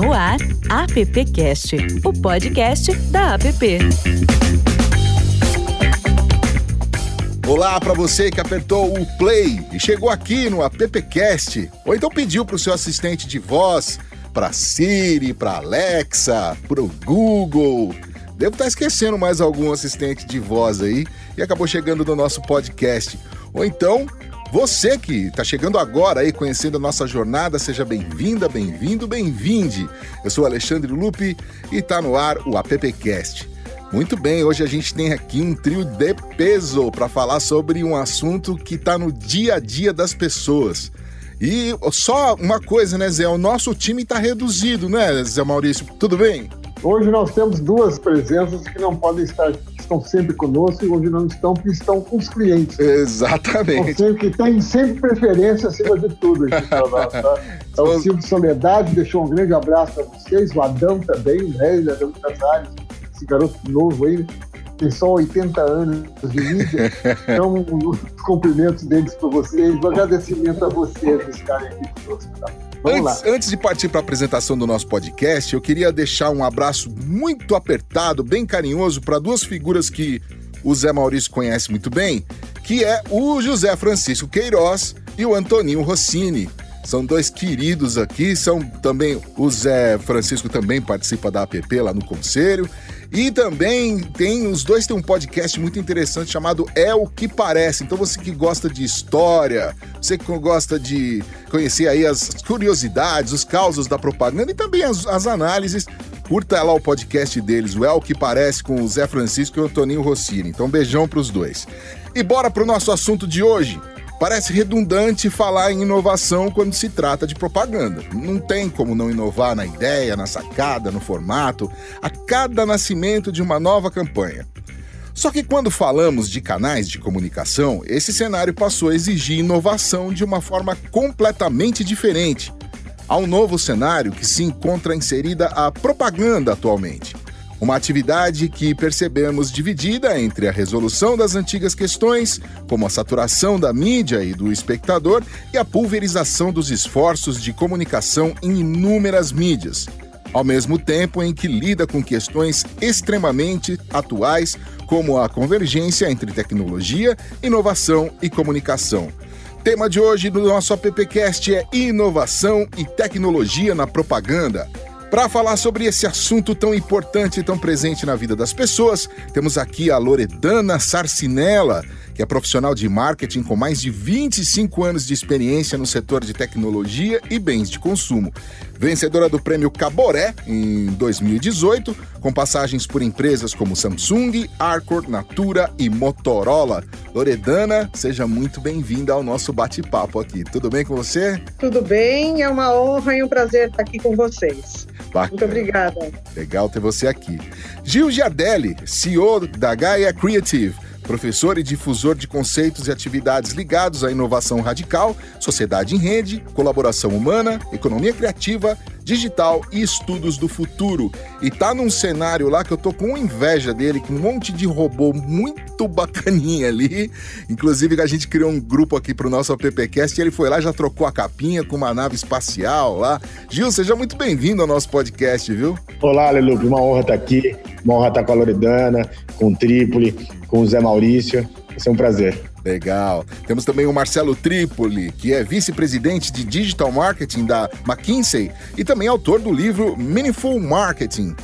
No ar, AppCast, o podcast da App. Olá para você que apertou o play e chegou aqui no AppCast, ou então pediu para o seu assistente de voz, para Siri, para Alexa, para o Google. Devo estar tá esquecendo mais algum assistente de voz aí e acabou chegando no nosso podcast. Ou então você que está chegando agora aí, conhecendo a nossa jornada, seja bem-vinda, bem-vindo, bem-vinde. Eu sou Alexandre Lupe e está no ar o AppCast. Muito bem, hoje a gente tem aqui um trio de peso para falar sobre um assunto que está no dia a dia das pessoas. E só uma coisa, né, Zé? O nosso time está reduzido, né, Zé Maurício? Tudo bem? Hoje nós temos duas presenças que não podem estar estão sempre conosco e hoje não estão porque estão com os clientes. Exatamente. Então, que tem sempre preferência acima de tudo aqui nós, tá? Então, o Silvio Soledade deixou um grande abraço para vocês, o Adão também, né? O Adão Casares, esse garoto novo aí, tem só 80 anos de mídia. Então, os cumprimentos deles para vocês, o agradecimento a vocês estarem aqui conosco. Tá? Antes, antes, de partir para a apresentação do nosso podcast, eu queria deixar um abraço muito apertado, bem carinhoso, para duas figuras que o Zé Maurício conhece muito bem, que é o José Francisco Queiroz e o Antoninho Rossini. São dois queridos aqui, são também o Zé Francisco também participa da APP lá no conselho e também tem, os dois têm um podcast muito interessante chamado É o que Parece. Então você que gosta de história, você que gosta de conhecer aí as curiosidades, os causos da propaganda e também as, as análises, curta lá o podcast deles, o É o que Parece, com o Zé Francisco e o Antoninho Rossini. Então beijão pros dois. E bora pro nosso assunto de hoje. Parece redundante falar em inovação quando se trata de propaganda. Não tem como não inovar na ideia, na sacada, no formato, a cada nascimento de uma nova campanha. Só que quando falamos de canais de comunicação, esse cenário passou a exigir inovação de uma forma completamente diferente. Há um novo cenário que se encontra inserida a propaganda atualmente. Uma atividade que percebemos dividida entre a resolução das antigas questões, como a saturação da mídia e do espectador, e a pulverização dos esforços de comunicação em inúmeras mídias, ao mesmo tempo em que lida com questões extremamente atuais, como a convergência entre tecnologia, inovação e comunicação. Tema de hoje do nosso AppCast é Inovação e Tecnologia na Propaganda. Para falar sobre esse assunto tão importante e tão presente na vida das pessoas, temos aqui a Loredana Sarcinella, que é profissional de marketing com mais de 25 anos de experiência no setor de tecnologia e bens de consumo vencedora do prêmio Caboré em 2018, com passagens por empresas como Samsung, Arcor, Natura e Motorola. Loredana, seja muito bem-vinda ao nosso bate-papo aqui. Tudo bem com você? Tudo bem, é uma honra e um prazer estar aqui com vocês. Bacana. Muito obrigada. Legal ter você aqui. Gil Giardelli, CEO da Gaia Creative professor e difusor de conceitos e atividades ligados à inovação radical, sociedade em rede, colaboração humana, economia criativa, digital e estudos do futuro. E tá num cenário lá que eu tô com inveja dele, com um monte de robô muito bacaninha ali. Inclusive a gente criou um grupo aqui pro nosso AppCast e ele foi lá já trocou a capinha com uma nave espacial lá. Gil, seja muito bem-vindo ao nosso podcast, viu? Olá, Lelupe, uma honra estar aqui, uma honra estar com a Loredana, com o Trípoli, com o Zé Maurício. Vai ser um prazer. Legal. Temos também o Marcelo Tripoli, que é vice-presidente de Digital Marketing da McKinsey e também autor do livro Meaningful Marketing.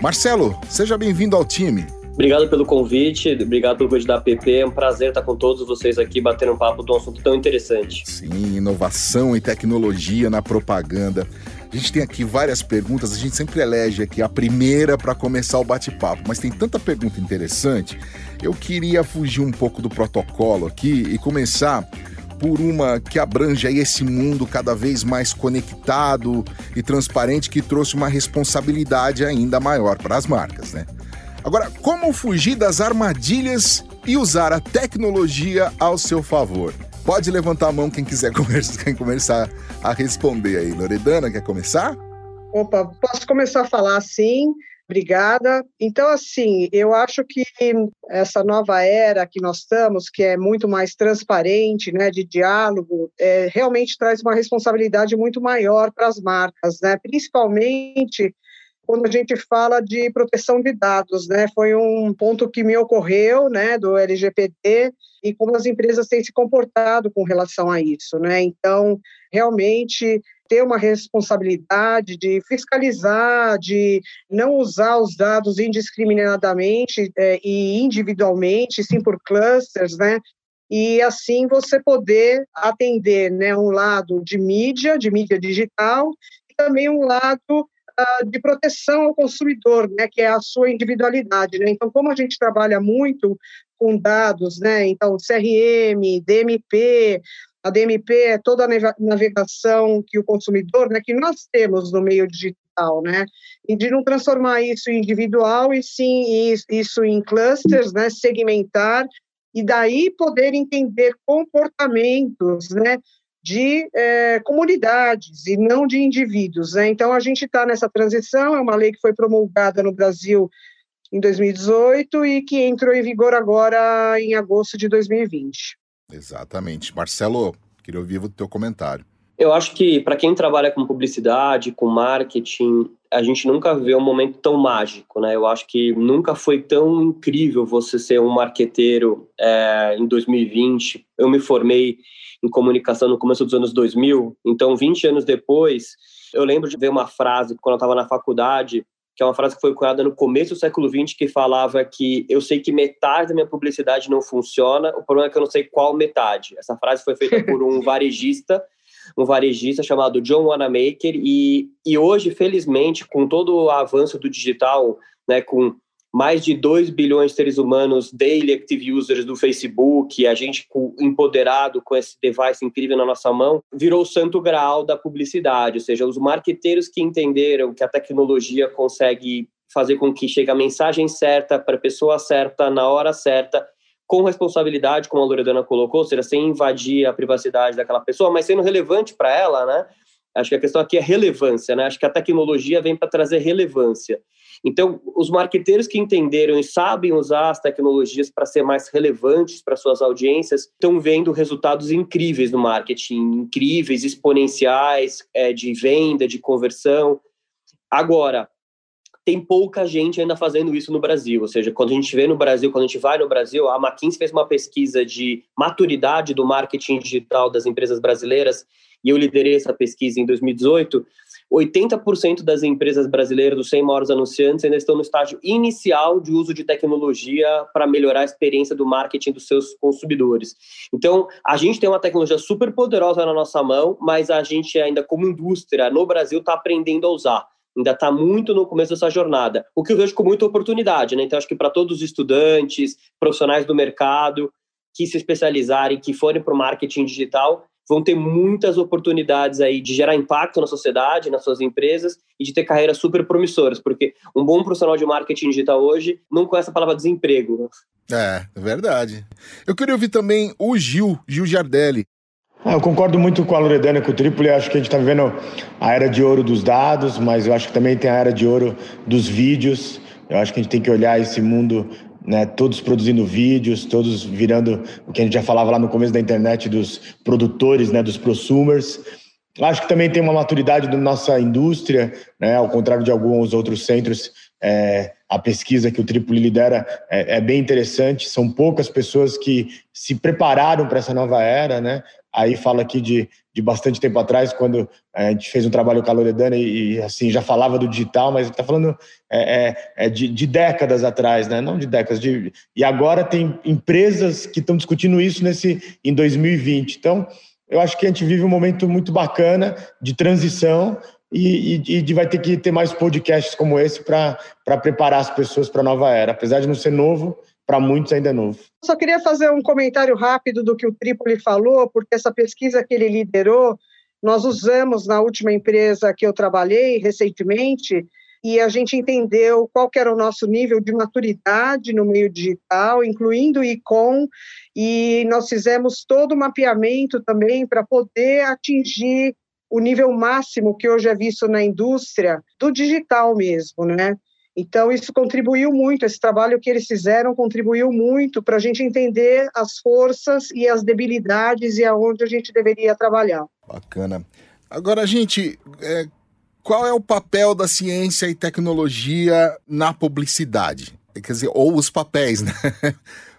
Marcelo, seja bem-vindo ao time. Obrigado pelo convite, obrigado pelo convite da app. É um prazer estar com todos vocês aqui batendo um papo de um assunto tão interessante. Sim, inovação e tecnologia na propaganda. A gente tem aqui várias perguntas, a gente sempre elege aqui a primeira para começar o bate-papo, mas tem tanta pergunta interessante. Eu queria fugir um pouco do protocolo aqui e começar por uma que abrange aí esse mundo cada vez mais conectado e transparente que trouxe uma responsabilidade ainda maior para as marcas, né? Agora, como fugir das armadilhas e usar a tecnologia ao seu favor? Pode levantar a mão quem quiser começar, quem começar a responder aí. Loredana, quer começar? Opa, posso começar a falar sim. Obrigada. Então, assim, eu acho que essa nova era que nós estamos, que é muito mais transparente, né, de diálogo, é, realmente traz uma responsabilidade muito maior para as marcas, né, principalmente quando a gente fala de proteção de dados, né? Foi um ponto que me ocorreu, né, do LGPD e como as empresas têm se comportado com relação a isso, né? Então, realmente ter uma responsabilidade de fiscalizar, de não usar os dados indiscriminadamente é, e individualmente, sim por clusters, né? E assim você poder atender, né, um lado de mídia, de mídia digital, e também um lado de proteção ao consumidor, né, que é a sua individualidade. Né? Então, como a gente trabalha muito com dados, né, então CRM, DMP, a DMP é toda a navegação que o consumidor, né, que nós temos no meio digital, né, e de não transformar isso em individual e sim isso em clusters, né, segmentar e daí poder entender comportamentos, né, de é, comunidades e não de indivíduos. Né? Então, a gente está nessa transição, é uma lei que foi promulgada no Brasil em 2018 e que entrou em vigor agora em agosto de 2020. Exatamente. Marcelo, queria ouvir o teu comentário. Eu acho que para quem trabalha com publicidade, com marketing, a gente nunca vê um momento tão mágico, né? Eu acho que nunca foi tão incrível você ser um marqueteiro é, em 2020. Eu me formei em comunicação no começo dos anos 2000. Então, 20 anos depois, eu lembro de ver uma frase quando eu estava na faculdade, que é uma frase que foi cunhada no começo do século XX, que falava que eu sei que metade da minha publicidade não funciona, o problema é que eu não sei qual metade. Essa frase foi feita por um varejista, um varejista chamado John Wanamaker, e, e hoje, felizmente, com todo o avanço do digital, né, com mais de 2 bilhões de seres humanos daily active users do Facebook, a gente empoderado com esse device incrível na nossa mão, virou o santo graal da publicidade, ou seja, os marqueteiros que entenderam que a tecnologia consegue fazer com que chegue a mensagem certa para a pessoa certa, na hora certa, com responsabilidade, como a Loredana colocou, ou seja, sem invadir a privacidade daquela pessoa, mas sendo relevante para ela, né? Acho que a questão aqui é relevância, né? Acho que a tecnologia vem para trazer relevância. Então, os marqueteiros que entenderam e sabem usar as tecnologias para ser mais relevantes para suas audiências estão vendo resultados incríveis no marketing, incríveis, exponenciais, é, de venda, de conversão. Agora, tem pouca gente ainda fazendo isso no Brasil. Ou seja, quando a gente vê no Brasil, quando a gente vai no Brasil, a McKinsey fez uma pesquisa de maturidade do marketing digital das empresas brasileiras, e eu liderei essa pesquisa em 2018. 80% das empresas brasileiras, dos 100 maiores anunciantes, ainda estão no estágio inicial de uso de tecnologia para melhorar a experiência do marketing dos seus consumidores. Então, a gente tem uma tecnologia super poderosa na nossa mão, mas a gente ainda, como indústria, no Brasil, está aprendendo a usar ainda está muito no começo dessa jornada, o que eu vejo com muita oportunidade, né? Então, acho que para todos os estudantes, profissionais do mercado, que se especializarem, que forem para o marketing digital, vão ter muitas oportunidades aí de gerar impacto na sociedade, nas suas empresas e de ter carreiras super promissoras, porque um bom profissional de marketing digital hoje não conhece a palavra desemprego. É, é verdade. Eu queria ouvir também o Gil, Gil Giardelli. Ah, eu concordo muito com a Loredana e com o Tripoli. Acho que a gente está vivendo a era de ouro dos dados, mas eu acho que também tem a era de ouro dos vídeos. Eu acho que a gente tem que olhar esse mundo né, todos produzindo vídeos, todos virando o que a gente já falava lá no começo da internet dos produtores, né, dos prosumers. Acho que também tem uma maturidade da nossa indústria, né, ao contrário de alguns outros centros. É, a pesquisa que o Tripoli lidera é, é, bem interessante. São poucas pessoas que se prepararam para essa nova era, né? Aí fala aqui de, de bastante tempo atrás, quando a gente fez um trabalho com a Loredana e, e assim já falava do digital, mas está falando é, é de, de, décadas atrás, né? Não de décadas. De, e agora tem empresas que estão discutindo isso nesse em 2020. Então, eu acho que a gente vive um momento muito bacana de transição e, e, e vai ter que ter mais podcasts como esse para preparar as pessoas para a nova era. Apesar de não ser novo, para muitos ainda é novo. Só queria fazer um comentário rápido do que o Tripoli falou, porque essa pesquisa que ele liderou, nós usamos na última empresa que eu trabalhei recentemente, e a gente entendeu qual era o nosso nível de maturidade no meio digital, incluindo o ICOM, e nós fizemos todo o mapeamento também para poder atingir o nível máximo que hoje é visto na indústria do digital mesmo, né? Então, isso contribuiu muito, esse trabalho que eles fizeram contribuiu muito para a gente entender as forças e as debilidades e aonde a gente deveria trabalhar. Bacana. Agora, gente, é, qual é o papel da ciência e tecnologia na publicidade? Quer dizer, ou os papéis, né?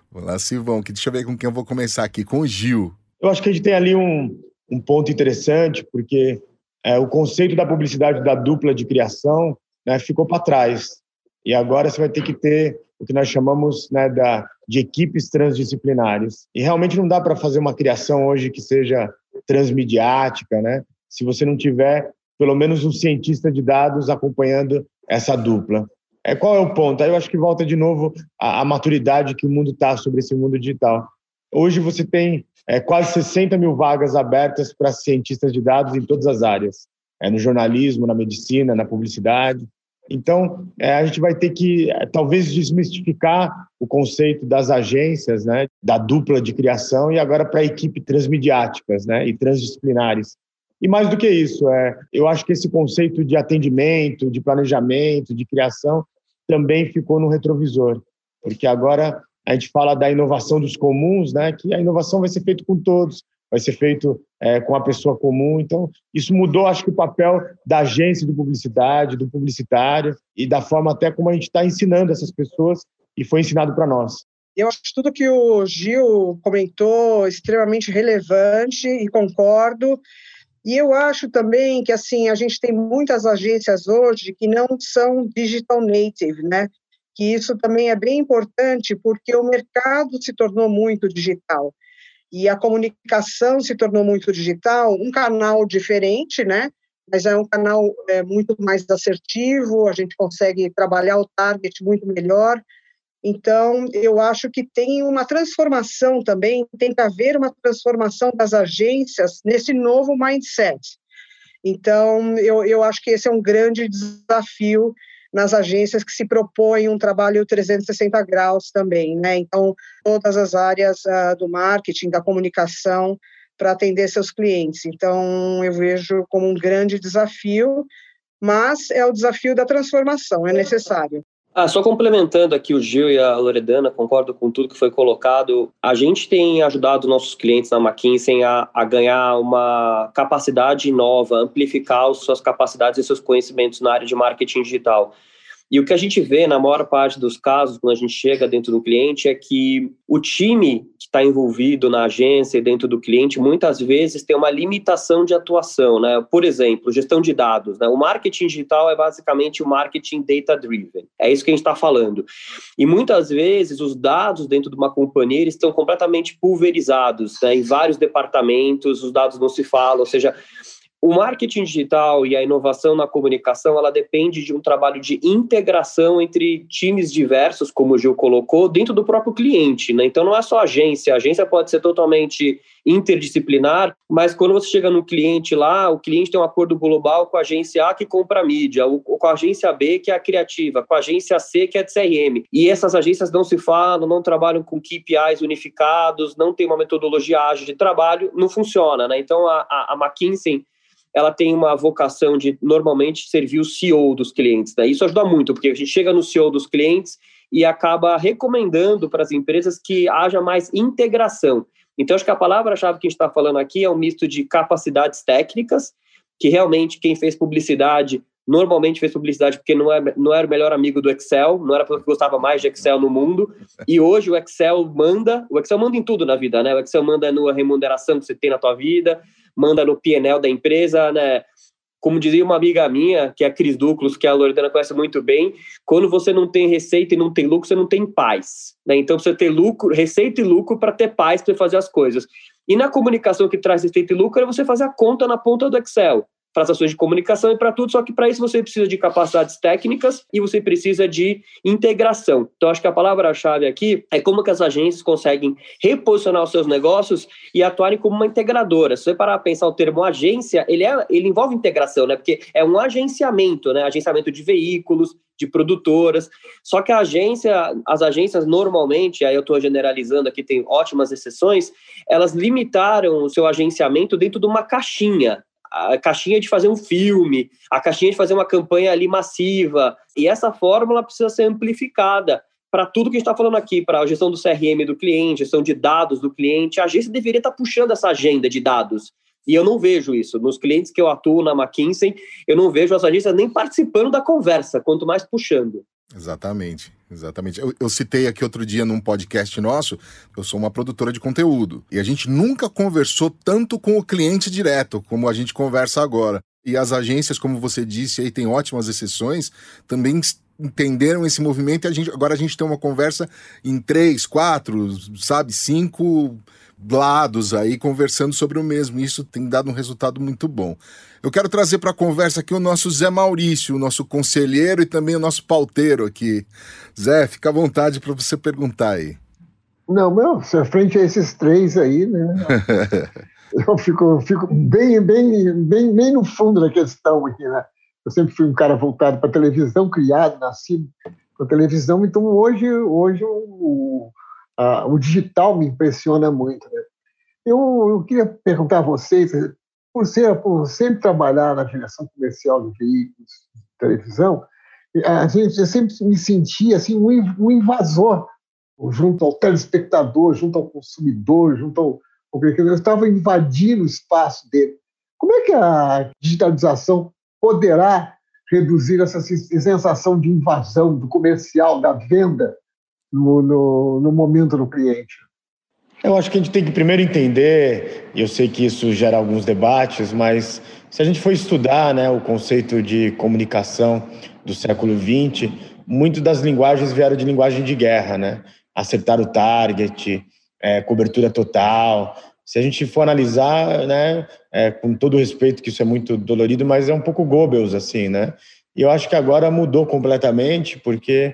Vamos lá, Silvão, que deixa eu ver com quem eu vou começar aqui, com o Gil. Eu acho que a gente tem ali um, um ponto interessante, porque é, o conceito da publicidade da dupla de criação né, ficou para trás. E agora você vai ter que ter o que nós chamamos né, da, de equipes transdisciplinares. E realmente não dá para fazer uma criação hoje que seja transmediática, né? Se você não tiver pelo menos um cientista de dados acompanhando essa dupla. É, qual é o ponto? Aí eu acho que volta de novo a, a maturidade que o mundo está sobre esse mundo digital. Hoje você tem é, quase 60 mil vagas abertas para cientistas de dados em todas as áreas, é, no jornalismo, na medicina, na publicidade. Então, é, a gente vai ter que, é, talvez, desmistificar o conceito das agências, né, da dupla de criação, e agora para a equipe transmediáticas né, e transdisciplinares. E mais do que isso, é, eu acho que esse conceito de atendimento, de planejamento, de criação, também ficou no retrovisor, porque agora a gente fala da inovação dos comuns, né, que a inovação vai ser feita com todos, vai ser feito é, com a pessoa comum. Então, isso mudou, acho que, o papel da agência de publicidade, do publicitário e da forma até como a gente está ensinando essas pessoas e foi ensinado para nós. Eu acho tudo que o Gil comentou extremamente relevante e concordo. E eu acho também que assim a gente tem muitas agências hoje que não são digital native, né? Que isso também é bem importante porque o mercado se tornou muito digital e a comunicação se tornou muito digital, um canal diferente, né? Mas é um canal é, muito mais assertivo, a gente consegue trabalhar o target muito melhor. Então, eu acho que tem uma transformação também, tem que haver uma transformação das agências nesse novo mindset. Então, eu, eu acho que esse é um grande desafio nas agências que se propõem um trabalho 360 graus também, né? Então, todas as áreas uh, do marketing, da comunicação, para atender seus clientes. Então, eu vejo como um grande desafio, mas é o desafio da transformação, é necessário. Ah, só complementando aqui o Gil e a Loredana, concordo com tudo que foi colocado. A gente tem ajudado nossos clientes na McKinsey a, a ganhar uma capacidade nova, amplificar suas capacidades e seus conhecimentos na área de marketing digital. E o que a gente vê na maior parte dos casos, quando a gente chega dentro do cliente, é que o time que está envolvido na agência e dentro do cliente, muitas vezes tem uma limitação de atuação. Né? Por exemplo, gestão de dados. Né? O marketing digital é basicamente o marketing data-driven. É isso que a gente está falando. E muitas vezes os dados dentro de uma companhia estão completamente pulverizados né? em vários departamentos, os dados não se falam, ou seja, o marketing digital e a inovação na comunicação, ela depende de um trabalho de integração entre times diversos, como o Gil colocou, dentro do próprio cliente, né? Então não é só agência, a agência pode ser totalmente interdisciplinar, mas quando você chega no cliente lá, o cliente tem um acordo global com a agência A que compra a mídia, ou com a agência B que é a criativa, com a agência C que é de CRM. E essas agências não se falam, não trabalham com KPIs unificados, não tem uma metodologia ágil de trabalho, não funciona, né? Então a, a, a McKinsey ela tem uma vocação de normalmente servir o CEO dos clientes. Né? Isso ajuda muito, porque a gente chega no CEO dos clientes e acaba recomendando para as empresas que haja mais integração. Então, acho que a palavra-chave que a gente está falando aqui é um misto de capacidades técnicas, que realmente quem fez publicidade normalmente fez publicidade porque não, é, não era o melhor amigo do Excel, não era porque gostava mais de Excel no mundo, e hoje o Excel manda, o Excel manda em tudo na vida, né? O Excel manda na remuneração que você tem na tua vida, manda no PNL da empresa, né? Como dizia uma amiga minha, que é a Cris Duclos, que a Loredana conhece muito bem, quando você não tem receita e não tem lucro, você não tem paz. Né? Então, você ter lucro, receita e lucro para ter paz, para fazer as coisas. E na comunicação que traz receita e lucro é você fazer a conta na ponta do Excel para as ações de comunicação e para tudo, só que para isso você precisa de capacidades técnicas e você precisa de integração. Então, acho que a palavra-chave aqui é como que as agências conseguem reposicionar os seus negócios e atuarem como uma integradora. Se você parar a pensar o termo agência, ele, é, ele envolve integração, né? Porque é um agenciamento, né? Agenciamento de veículos, de produtoras. Só que a agência, as agências normalmente, aí eu estou generalizando aqui, tem ótimas exceções, elas limitaram o seu agenciamento dentro de uma caixinha a caixinha de fazer um filme, a caixinha de fazer uma campanha ali massiva. E essa fórmula precisa ser amplificada para tudo que a gente está falando aqui, para a gestão do CRM do cliente, gestão de dados do cliente. A agência deveria estar tá puxando essa agenda de dados. E eu não vejo isso. Nos clientes que eu atuo na McKinsey, eu não vejo as agências nem participando da conversa, quanto mais puxando. Exatamente, exatamente. Eu, eu, citei aqui outro dia num podcast nosso, eu sou uma produtora de conteúdo, e a gente nunca conversou tanto com o cliente direto como a gente conversa agora. E as agências, como você disse, aí tem ótimas exceções, também entenderam esse movimento e a gente, agora a gente tem uma conversa em três, quatro, sabe, cinco lados aí conversando sobre o mesmo. Isso tem dado um resultado muito bom. Eu quero trazer para a conversa aqui o nosso Zé Maurício, o nosso conselheiro e também o nosso pauteiro aqui. Zé, fica à vontade para você perguntar aí. Não, meu, frente a esses três aí, né? eu fico, fico bem, bem, bem, bem no fundo da questão aqui, né? Eu sempre fui um cara voltado para televisão, criado, nascido com televisão, então hoje, hoje o, a, o digital me impressiona muito. Né? Eu, eu queria perguntar a vocês, por, ser, por sempre trabalhar na direção comercial de veículos de televisão, a gente, eu sempre me sentia assim, um invasor junto ao telespectador, junto ao consumidor, junto ao, eu estava invadindo o espaço dele. Como é que a digitalização poderá reduzir essa sensação de invasão do comercial, da venda no, no, no momento do cliente? Eu acho que a gente tem que primeiro entender, e eu sei que isso gera alguns debates, mas se a gente for estudar né, o conceito de comunicação do século XX, muito das linguagens vieram de linguagem de guerra, né? Acertar o target, é, cobertura total. Se a gente for analisar, né, é, com todo respeito que isso é muito dolorido, mas é um pouco Goebbels, assim, né? E eu acho que agora mudou completamente, porque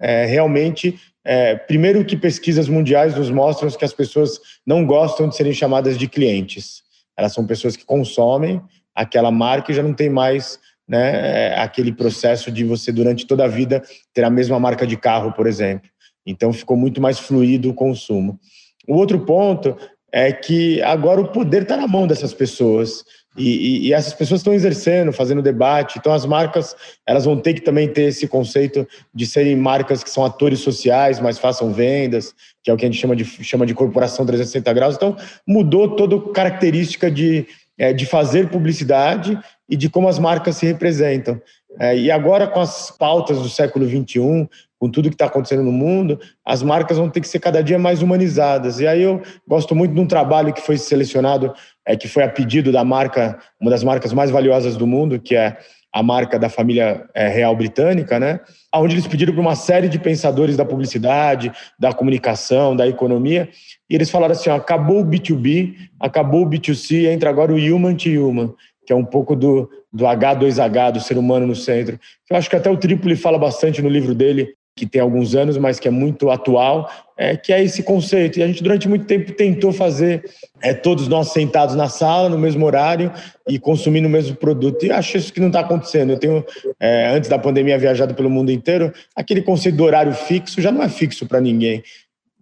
é, realmente é, primeiro que pesquisas mundiais nos mostram que as pessoas não gostam de serem chamadas de clientes. Elas são pessoas que consomem aquela marca e já não tem mais né, é, aquele processo de você, durante toda a vida, ter a mesma marca de carro, por exemplo. Então, ficou muito mais fluido o consumo. O outro ponto é que agora o poder está na mão dessas pessoas. E, e, e, essas pessoas estão exercendo, fazendo debate. Então, as marcas elas vão ter que também ter esse conceito de serem marcas que são atores sociais, mas façam vendas, que é o que a gente chama de, chama de corporação 360 graus. Então, mudou toda a característica de, é, de fazer publicidade e de como as marcas se representam. É, e agora, com as pautas do século XXI, com tudo que está acontecendo no mundo, as marcas vão ter que ser cada dia mais humanizadas. E aí eu gosto muito de um trabalho que foi selecionado, é, que foi a pedido da marca, uma das marcas mais valiosas do mundo, que é a marca da família é, real britânica, né? Onde eles pediram para uma série de pensadores da publicidade, da comunicação, da economia, e eles falaram assim: ó, acabou o B2B, acabou o B2C, entra agora o human to human, que é um pouco do, do H2H, do ser humano no centro. Eu acho que até o Tripoli fala bastante no livro dele, que tem alguns anos, mas que é muito atual, é, que é esse conceito. E a gente, durante muito tempo, tentou fazer é, todos nós sentados na sala, no mesmo horário, e consumindo o mesmo produto. E acho isso que não está acontecendo. Eu tenho, é, antes da pandemia, viajado pelo mundo inteiro, aquele conceito do horário fixo já não é fixo para ninguém.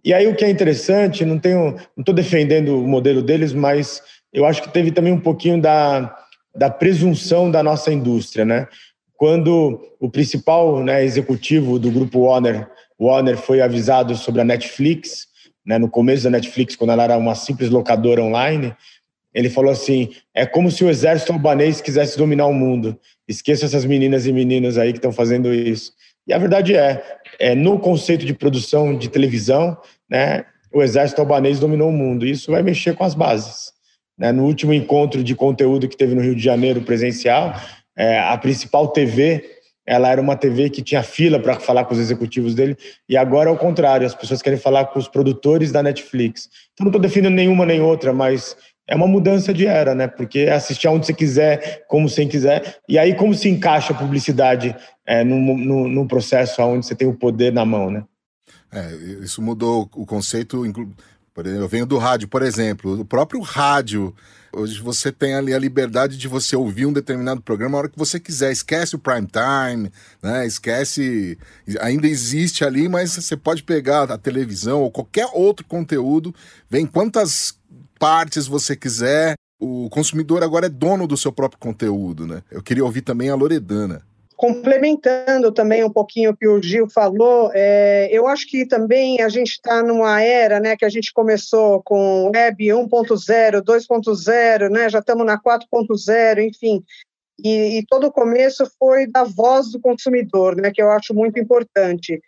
E aí o que é interessante, não tenho, não estou defendendo o modelo deles, mas eu acho que teve também um pouquinho da, da presunção da nossa indústria, né? Quando o principal né, executivo do grupo Warner, Warner foi avisado sobre a Netflix, né, no começo da Netflix, quando ela era uma simples locadora online, ele falou assim: é como se o exército albanês quisesse dominar o mundo. Esqueça essas meninas e meninos aí que estão fazendo isso. E a verdade é, é no conceito de produção de televisão, né, o exército albanês dominou o mundo. Isso vai mexer com as bases. Né? No último encontro de conteúdo que teve no Rio de Janeiro presencial, é, a principal TV, ela era uma TV que tinha fila para falar com os executivos dele, e agora é o contrário, as pessoas querem falar com os produtores da Netflix. Então não estou defendendo nenhuma nem outra, mas é uma mudança de era, né? Porque é assistir aonde você quiser, como você quiser, e aí como se encaixa a publicidade é, num, processo onde você tem o poder na mão, né? É, isso mudou o conceito. Eu venho do rádio, por exemplo, o próprio rádio Hoje você tem ali a liberdade de você ouvir um determinado programa a hora que você quiser. Esquece o prime time, né? Esquece. Ainda existe ali, mas você pode pegar a televisão ou qualquer outro conteúdo, vem quantas partes você quiser. o consumidor agora é dono do seu próprio conteúdo, né? Eu queria ouvir também a Loredana. Complementando também um pouquinho o que o Gil falou, é, eu acho que também a gente está numa era né, que a gente começou com Web 1.0, 2.0, né, já estamos na 4.0, enfim, e, e, todo o começo foi da voz do consumidor, né, que eu acho muito importante.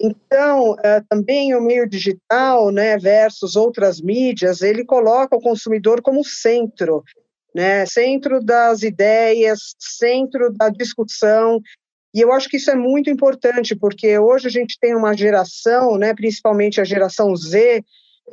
Então, uh, também o meio digital, né, versus outras mídias, ele coloca o consumidor como centro, né, centro das ideias, centro da discussão. E eu acho que isso é muito importante, porque hoje a gente tem uma geração, né, principalmente a geração Z,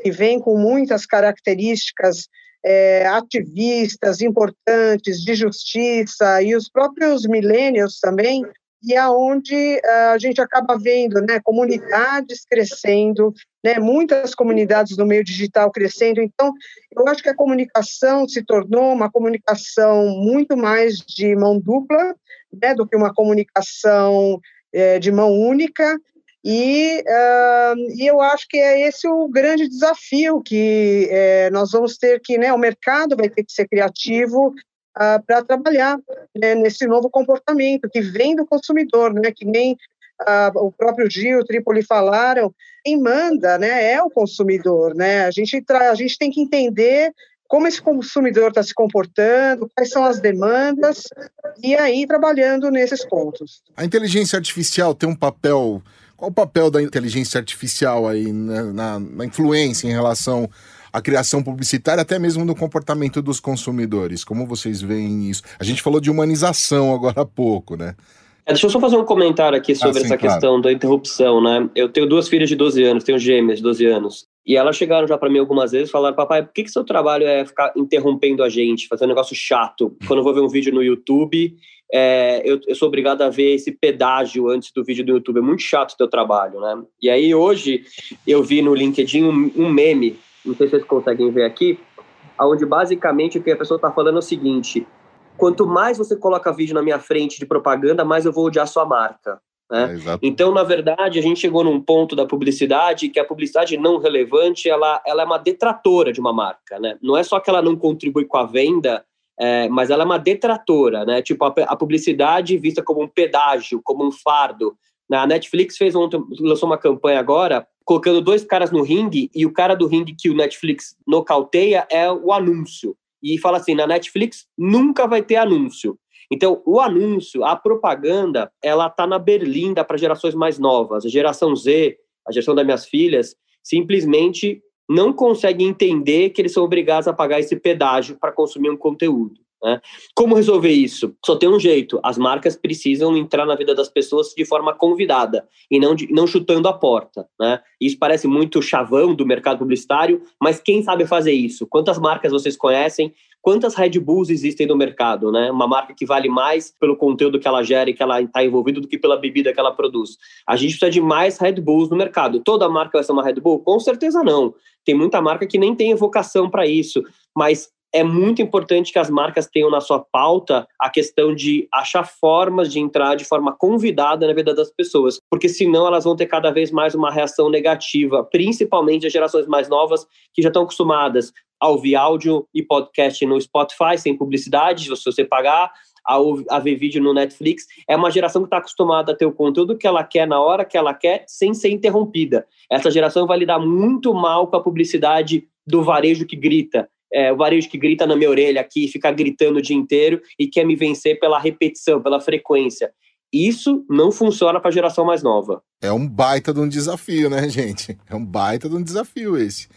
que vem com muitas características é, ativistas importantes de justiça e os próprios millennials também e aonde uh, a gente acaba vendo, né, comunidades crescendo, né, muitas comunidades no meio digital crescendo. Então, eu acho que a comunicação se tornou uma comunicação muito mais de mão dupla, né, do que uma comunicação é, de mão única. E, uh, e eu acho que é esse o grande desafio que é, nós vamos ter que, né, o mercado vai ter que ser criativo uh, para trabalhar né, nesse novo comportamento que vem do consumidor, né, que nem uh, o próprio Gil, o Tripoli falaram, quem manda né, é o consumidor. Né? A, gente a gente tem que entender como esse consumidor está se comportando, quais são as demandas, e aí trabalhando nesses pontos. A inteligência artificial tem um papel. Qual o papel da inteligência artificial aí né, na, na influência em relação a criação publicitária, até mesmo no comportamento dos consumidores. Como vocês veem isso? A gente falou de humanização agora há pouco, né? É, deixa eu só fazer um comentário aqui sobre ah, sim, essa claro. questão da interrupção, né? Eu tenho duas filhas de 12 anos, tenho gêmeas de 12 anos. E elas chegaram já para mim algumas vezes e falaram: Papai, por que, que seu trabalho é ficar interrompendo a gente, fazer um negócio chato? Quando eu vou ver um vídeo no YouTube, é, eu, eu, sou obrigado a ver esse pedágio antes do vídeo do YouTube. É muito chato o teu trabalho, né? E aí hoje eu vi no LinkedIn um, um meme não sei se vocês conseguem ver aqui, onde basicamente o que a pessoa está falando é o seguinte: quanto mais você coloca vídeo na minha frente de propaganda, mais eu vou odiar sua marca. Né? É, então, na verdade, a gente chegou num ponto da publicidade que a publicidade não relevante ela, ela é uma detratora de uma marca. Né? Não é só que ela não contribui com a venda, é, mas ela é uma detratora. Né? Tipo, a, a publicidade vista como um pedágio, como um fardo. A Netflix fez ontem, lançou uma campanha agora colocando dois caras no ringue e o cara do ringue que o Netflix nocauteia é o anúncio. E fala assim, na Netflix nunca vai ter anúncio. Então, o anúncio, a propaganda, ela tá na berlinda para gerações mais novas. A geração Z, a geração das minhas filhas, simplesmente não consegue entender que eles são obrigados a pagar esse pedágio para consumir um conteúdo. Né? Como resolver isso? Só tem um jeito: as marcas precisam entrar na vida das pessoas de forma convidada e não, de, não chutando a porta. Né? Isso parece muito chavão do mercado publicitário, mas quem sabe fazer isso? Quantas marcas vocês conhecem? Quantas Red Bulls existem no mercado? Né? Uma marca que vale mais pelo conteúdo que ela gera e que ela está envolvida do que pela bebida que ela produz. A gente precisa de mais Red Bulls no mercado. Toda marca vai ser uma Red Bull? Com certeza não. Tem muita marca que nem tem vocação para isso, mas é muito importante que as marcas tenham na sua pauta a questão de achar formas de entrar de forma convidada na vida das pessoas, porque senão elas vão ter cada vez mais uma reação negativa, principalmente as gerações mais novas que já estão acostumadas a ouvir áudio e podcast no Spotify sem publicidade, se você pagar, a, a ver vídeo no Netflix. É uma geração que está acostumada a ter o conteúdo que ela quer na hora que ela quer, sem ser interrompida. Essa geração vai lidar muito mal com a publicidade do varejo que grita, é, o varejo que grita na minha orelha aqui, fica gritando o dia inteiro e quer me vencer pela repetição, pela frequência. Isso não funciona para a geração mais nova. É um baita de um desafio, né, gente? É um baita de um desafio esse.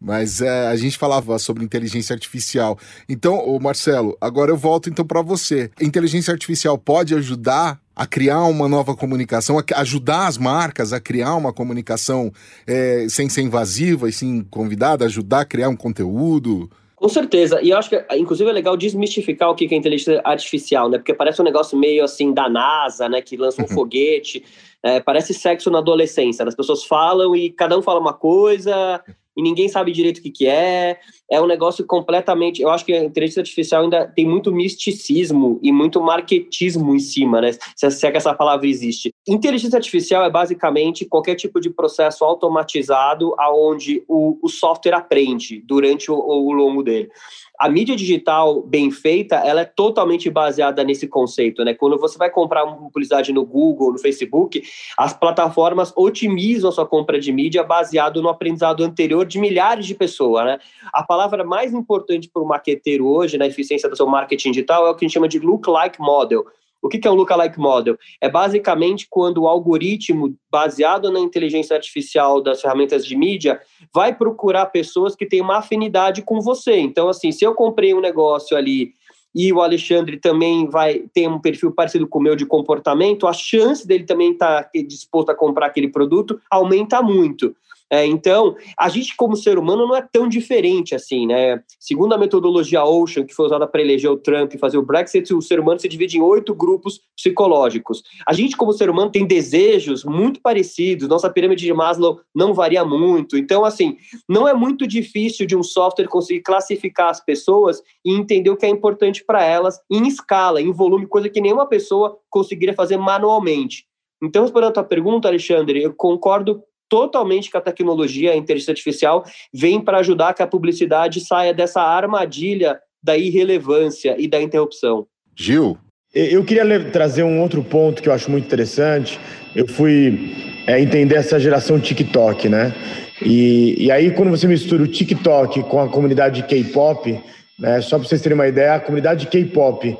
Mas é, a gente falava sobre inteligência artificial. Então, ô Marcelo, agora eu volto então para você. Inteligência artificial pode ajudar a criar uma nova comunicação, a ajudar as marcas a criar uma comunicação é, sem ser invasiva e sim convidada, ajudar a criar um conteúdo? Com certeza. E eu acho que, inclusive, é legal desmistificar o que é inteligência artificial, né? Porque parece um negócio meio assim da NASA, né? Que lança um uhum. foguete. É, parece sexo na adolescência. As pessoas falam e cada um fala uma coisa e ninguém sabe direito o que, que é. É um negócio completamente. Eu acho que a inteligência artificial ainda tem muito misticismo e muito marketismo em cima, né? Se, se é que essa palavra existe. Inteligência artificial é basicamente qualquer tipo de processo automatizado aonde o, o software aprende durante o, o longo dele a mídia digital bem feita, ela é totalmente baseada nesse conceito, né? Quando você vai comprar uma publicidade no Google, no Facebook, as plataformas otimizam a sua compra de mídia baseado no aprendizado anterior de milhares de pessoas, né? A palavra mais importante para o marqueteiro hoje na eficiência do seu marketing digital é o que a gente chama de look-like model. O que é um lookalike model? É basicamente quando o algoritmo, baseado na inteligência artificial das ferramentas de mídia, vai procurar pessoas que têm uma afinidade com você. Então, assim, se eu comprei um negócio ali e o Alexandre também vai ter um perfil parecido com o meu de comportamento, a chance dele também estar tá disposto a comprar aquele produto aumenta muito. É, então, a gente, como ser humano, não é tão diferente assim, né? Segundo a metodologia Ocean, que foi usada para eleger o Trump e fazer o Brexit, o ser humano se divide em oito grupos psicológicos. A gente, como ser humano, tem desejos muito parecidos, nossa pirâmide de Maslow não varia muito. Então, assim, não é muito difícil de um software conseguir classificar as pessoas e entender o que é importante para elas em escala, em volume, coisa que nenhuma pessoa conseguiria fazer manualmente. Então, respondendo a tua pergunta, Alexandre, eu concordo totalmente que a tecnologia, a inteligência artificial, vem para ajudar que a publicidade saia dessa armadilha da irrelevância e da interrupção. Gil? Eu queria trazer um outro ponto que eu acho muito interessante. Eu fui é, entender essa geração TikTok, né? E, e aí, quando você mistura o TikTok com a comunidade K-pop, né, só para vocês terem uma ideia, a comunidade K-pop,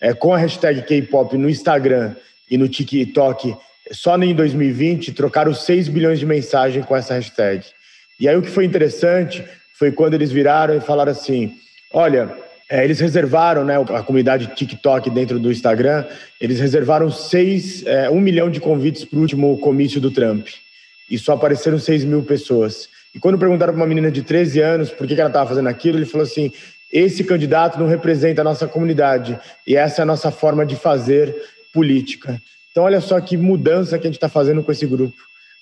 é, com a hashtag K-pop no Instagram e no TikTok, só em 2020 trocaram 6 bilhões de mensagens com essa hashtag. E aí o que foi interessante foi quando eles viraram e falaram assim: olha, é, eles reservaram, né, a comunidade TikTok dentro do Instagram, eles reservaram seis, é, um milhão de convites para o último comício do Trump. E só apareceram 6 mil pessoas. E quando perguntaram para uma menina de 13 anos por que, que ela estava fazendo aquilo, ele falou assim: esse candidato não representa a nossa comunidade. E essa é a nossa forma de fazer política. Então, olha só que mudança que a gente está fazendo com esse grupo.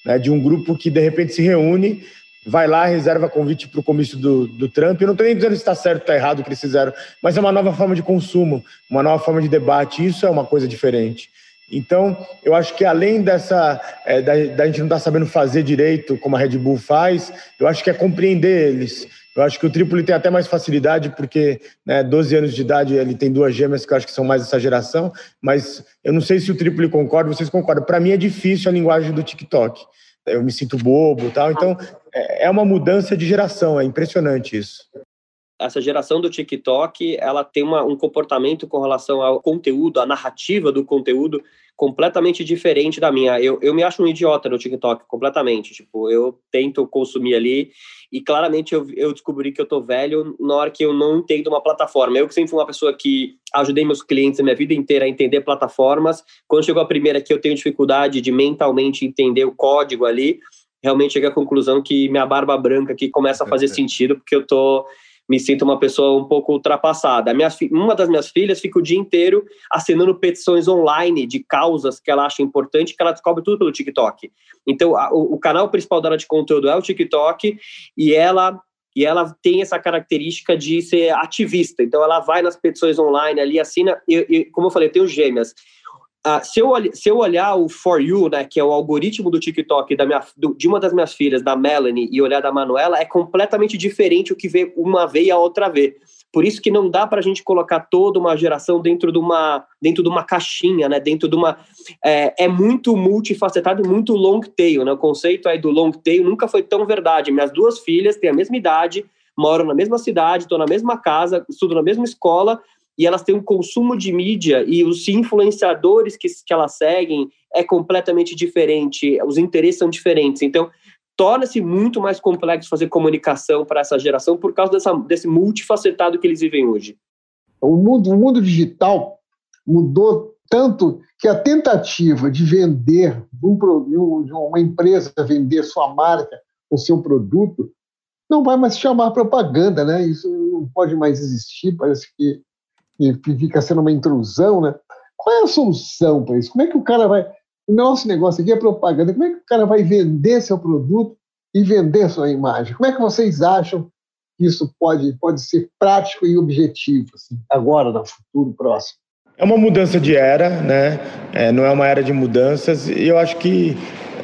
Né? De um grupo que, de repente, se reúne, vai lá, reserva convite para o comício do, do Trump. Eu não estou nem dizendo se está certo ou está errado o que eles fizeram, mas é uma nova forma de consumo, uma nova forma de debate. Isso é uma coisa diferente. Então, eu acho que além dessa, é, da, da gente não estar tá sabendo fazer direito, como a Red Bull faz, eu acho que é compreender eles. Eu acho que o Tripoli tem até mais facilidade, porque né, 12 anos de idade ele tem duas gêmeas que eu acho que são mais dessa geração, mas eu não sei se o Tripoli concorda, vocês concordam. Para mim é difícil a linguagem do TikTok. Eu me sinto bobo tal. Então é, é uma mudança de geração, é impressionante isso essa geração do TikTok, ela tem uma, um comportamento com relação ao conteúdo, a narrativa do conteúdo completamente diferente da minha. Eu, eu me acho um idiota no TikTok, completamente. Tipo, eu tento consumir ali e claramente eu, eu descobri que eu tô velho na hora que eu não entendo uma plataforma. Eu que sempre fui uma pessoa que ajudei meus clientes a minha vida inteira a entender plataformas. Quando chegou a primeira que eu tenho dificuldade de mentalmente entender o código ali, realmente cheguei à conclusão que minha barba branca aqui começa a fazer sentido, porque eu tô me sinto uma pessoa um pouco ultrapassada. Minha, uma das minhas filhas fica o dia inteiro assinando petições online de causas que ela acha importante, que ela descobre tudo pelo TikTok. Então, a, o, o, canal principal dela de conteúdo é o TikTok e ela e ela tem essa característica de ser ativista. Então, ela vai nas petições online ali, assina. E, e como eu falei, eu tenho gêmeas. Uh, se, eu, se eu olhar o For You, né, que é o algoritmo do TikTok da minha, do, de uma das minhas filhas, da Melanie, e olhar da Manuela, é completamente diferente o que vê uma vez e a outra vez. Por isso que não dá para a gente colocar toda uma geração dentro de uma, dentro de uma caixinha, né? Dentro de uma é, é muito multifacetado muito long tail, né? O conceito aí do long tail nunca foi tão verdade. Minhas duas filhas têm a mesma idade, moram na mesma cidade, estão na mesma casa, estudam na mesma escola, e elas têm um consumo de mídia e os influenciadores que, que elas seguem é completamente diferente, os interesses são diferentes. Então, torna-se muito mais complexo fazer comunicação para essa geração por causa dessa, desse multifacetado que eles vivem hoje. O mundo, o mundo digital mudou tanto que a tentativa de vender, de uma empresa vender sua marca ou seu produto, não vai mais chamar propaganda, né? Isso não pode mais existir. Parece que que fica sendo uma intrusão, né? Qual é a solução para isso? Como é que o cara vai. Nosso negócio aqui é propaganda. Como é que o cara vai vender seu produto e vender sua imagem? Como é que vocês acham que isso pode, pode ser prático e objetivo, assim, agora, no futuro próximo? É uma mudança de era, né? É, não é uma era de mudanças. E eu acho que